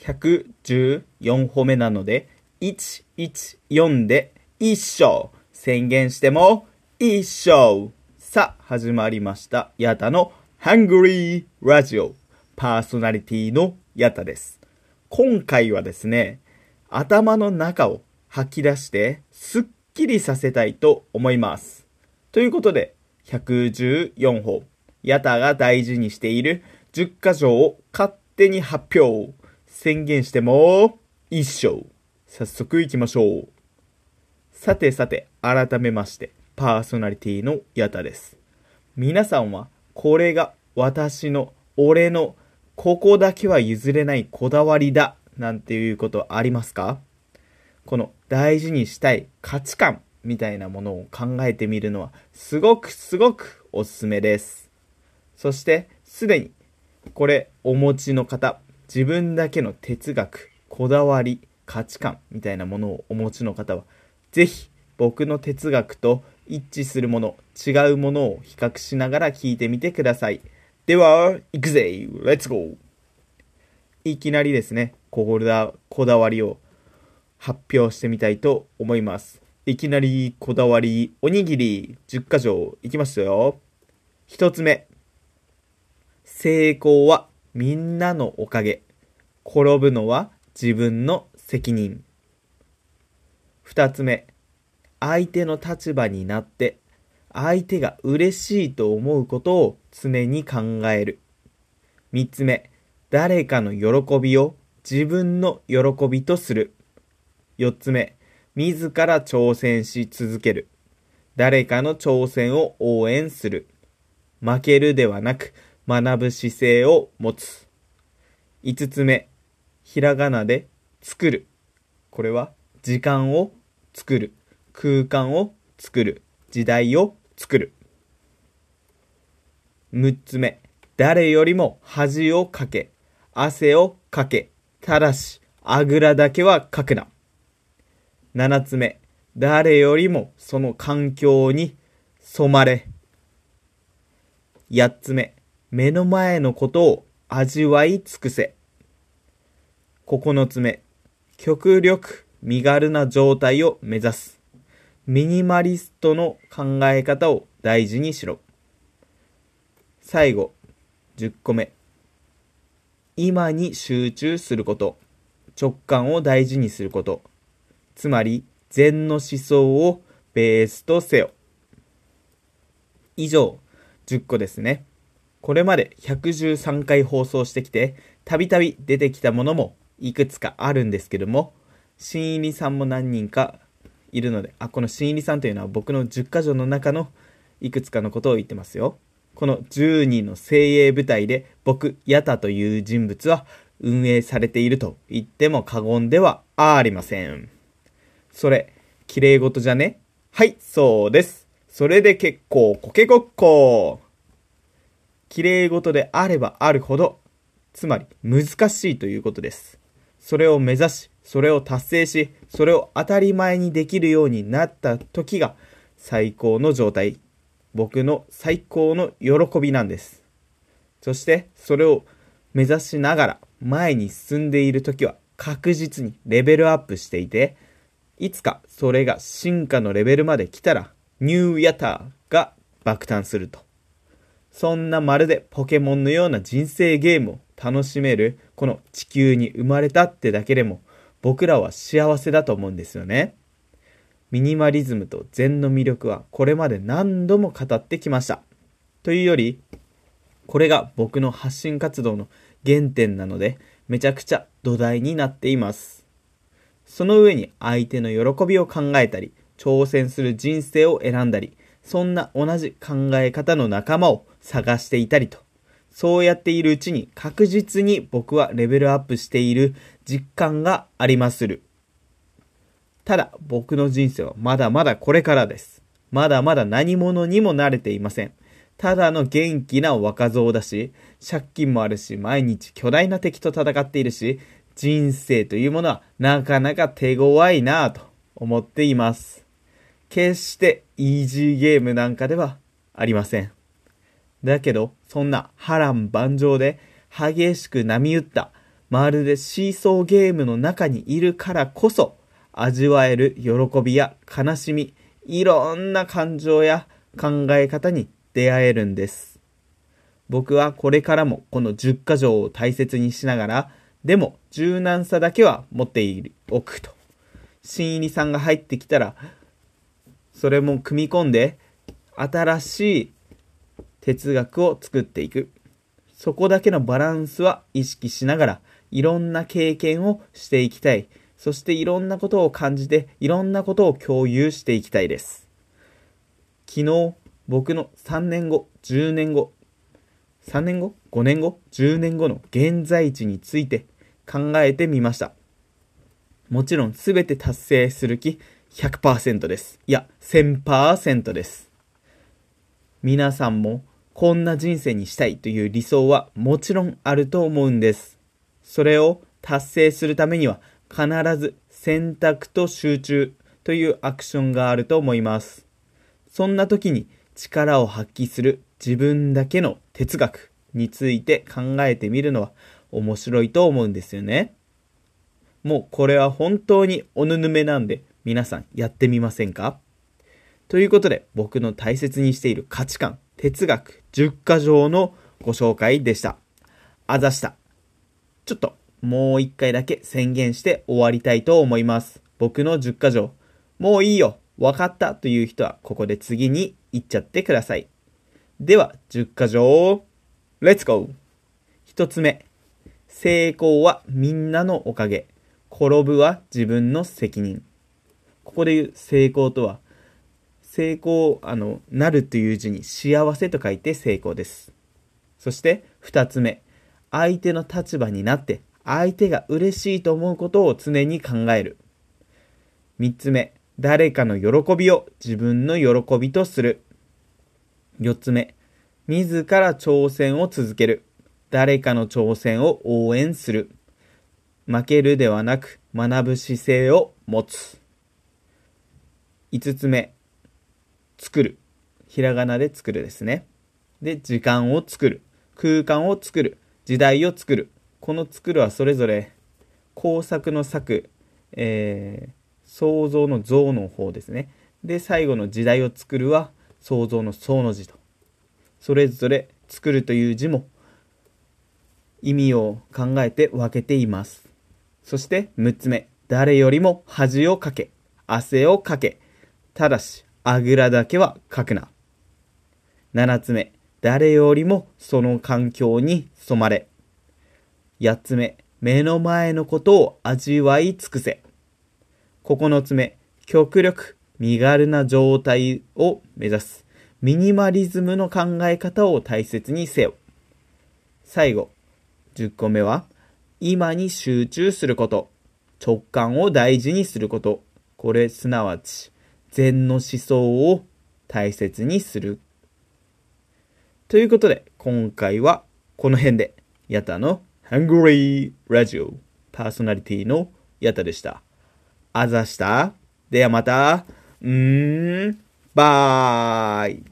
114歩目なので、114で一勝宣言しても一勝さあ、始まりました。ヤタのハングリーラジオパーソナリティのヤタです。今回はですね、頭の中を吐き出してスッキリさせたいと思います。ということで、114歩、ヤタが大事にしている10箇条を勝手に発表。宣言しても、一勝。早速行きましょう。さてさて、改めまして、パーソナリティのヤタです。皆さんは、これが私の、俺の、ここだけは譲れないこだわりだ、なんていうことありますか？この大事にしたい価値観みたいなものを考えてみるのは、すごくすごくおすすめです。そして、すでにこれお持ちの方、自分だけの哲学、こだわり、価値観みたいなものをお持ちの方は、ぜひ僕の哲学と一致するもの、違うものを比較しながら聞いてみてください。では、行くぜレッツゴーいきなりですね、こだこだわりを発表してみたいと思います。いきなりこだわりおにぎり10箇条いきますよ。一つ目。成功はみんなのおかげ。転ぶのは自分の責任。二つ目。相手の立場になって、相手が嬉しいと思うことを常に考える。三つ目。誰かの喜びを自分の喜びとする。四つ目。自ら挑戦し続ける。誰かの挑戦を応援する。負けるではなく、学ぶ姿勢を持つ。五つ目、ひらがなで作る。これは時間を作る。空間を作る。時代を作る。六つ目、誰よりも恥をかけ、汗をかけ、ただし、あぐらだけはかくな。七つ目、誰よりもその環境に染まれ。八つ目、目の前のことを味わい尽くせ。9つ目、極力身軽な状態を目指す。ミニマリストの考え方を大事にしろ。最後、10個目。今に集中すること。直感を大事にすること。つまり、禅の思想をベースとせよ。以上、10個ですね。これまで113回放送してきて、たびたび出てきたものもいくつかあるんですけども、新入りさんも何人かいるので、あ、この新入りさんというのは僕の10箇条の中のいくつかのことを言ってますよ。この10人の精鋭部隊で僕、ヤタという人物は運営されていると言っても過言ではありません。それ、綺麗事じゃね？はい、そうです。それで結構コケごっこ。綺麗事であればあるほど、つまり難しいということです。それを目指し、それを達成し、それを当たり前にできるようになった時が最高の状態。僕の最高の喜びなんです。そしてそれを目指しながら前に進んでいる時は確実にレベルアップしていて、いつかそれが進化のレベルまで来たら、ニューヤターが爆誕すると。そんなまるでポケモンのような人生ゲームを楽しめるこの地球に生まれたってだけでも僕らは幸せだと思うんですよね。ミニマリズムと禅の魅力はこれまで何度も語ってきました。というより、これが僕の発信活動の原点なので、めちゃくちゃ土台になっています。その上に相手の喜びを考えたり、挑戦する人生を選んだり、そんな同じ考え方の仲間を探していたりと、そうやっているうちに確実に僕はレベルアップしている実感がありまする。ただ僕の人生はまだまだこれからです。まだまだ何者にも慣れていません。ただの元気な若造だし、借金もあるし、毎日巨大な敵と戦っているし、人生というものはなかなか手強いなぁと思っています。決してイージーゲームなんかではありません。だけど、そんな波乱万丈で激しく波打ったまるでシーソーゲームの中にいるからこそ、味わえる喜びや悲しみ、いろんな感情や考え方に出会えるんです。僕はこれからもこの10箇条を大切にしながら、でも柔軟さだけは持っておくと。新入りさんが入ってきたら、それも組み込んで、新しい哲学を作っていく。そこだけのバランスは意識しながら、いろんな経験をしていきたい。そしていろんなことを感じて、いろんなことを共有していきたいです。昨日、僕の3年後、10年後、3年後 ?5 年後 ?10 年後の現在地について考えてみました。もちろん全て達成する気100%です。いや、1000%です。皆さんもこんな人生にしたいという理想はもちろんあると思うんです。それを達成するためには必ず選択と集中というアクションがあると思います。そんな時に力を発揮する自分だけの哲学について考えてみるのは面白いと思うんですよね。もうこれは本当におぬぬめなんで皆さんやってみませんか？ということで僕の大切にしている価値観、哲学10箇条のご紹介でした。あざした。ちょっともう一回だけ宣言して終わりたいと思います。僕の10箇条。もういいよ。わかったという人はここで次に行っちゃってください。では、10箇条。レッツゴー一つ目。成功はみんなのおかげ。転ぶは自分の責任。ここで言う成功とは、成功、あの、なるという字に幸せと書いて成功です。そして二つ目。相手の立場になって相手が嬉しいと思うことを常に考える。三つ目。誰かの喜びを自分の喜びとする。四つ目。自ら挑戦を続ける。誰かの挑戦を応援する。負けるではなく学ぶ姿勢を持つ。五つ目。作る。ひらがなで作るですね。で、時間を作る。空間を作る。時代を作る。この作るはそれぞれ工作の作、えー、創造の像の方ですね。で、最後の時代を作るは創造の創の字と。それぞれ作るという字も意味を考えて分けています。そして6つ目、誰よりも恥をかけ、汗をかけ、ただし、あぐらだけはかくな。7つ目、誰よりもその環境に染まれ。8つ目、目の前のことを味わい尽くせ。9つ目、極力身軽な状態を目指す。ミニマリズムの考え方を大切にせよ。最後、10個目は、今に集中すること。直感を大事にすること。これすなわち、禅の思想を大切にする。ということで、今回はこの辺で、ヤタの？angry Radio パーソナリティのヤタでした。あざした。ではまた。うーん。バイ。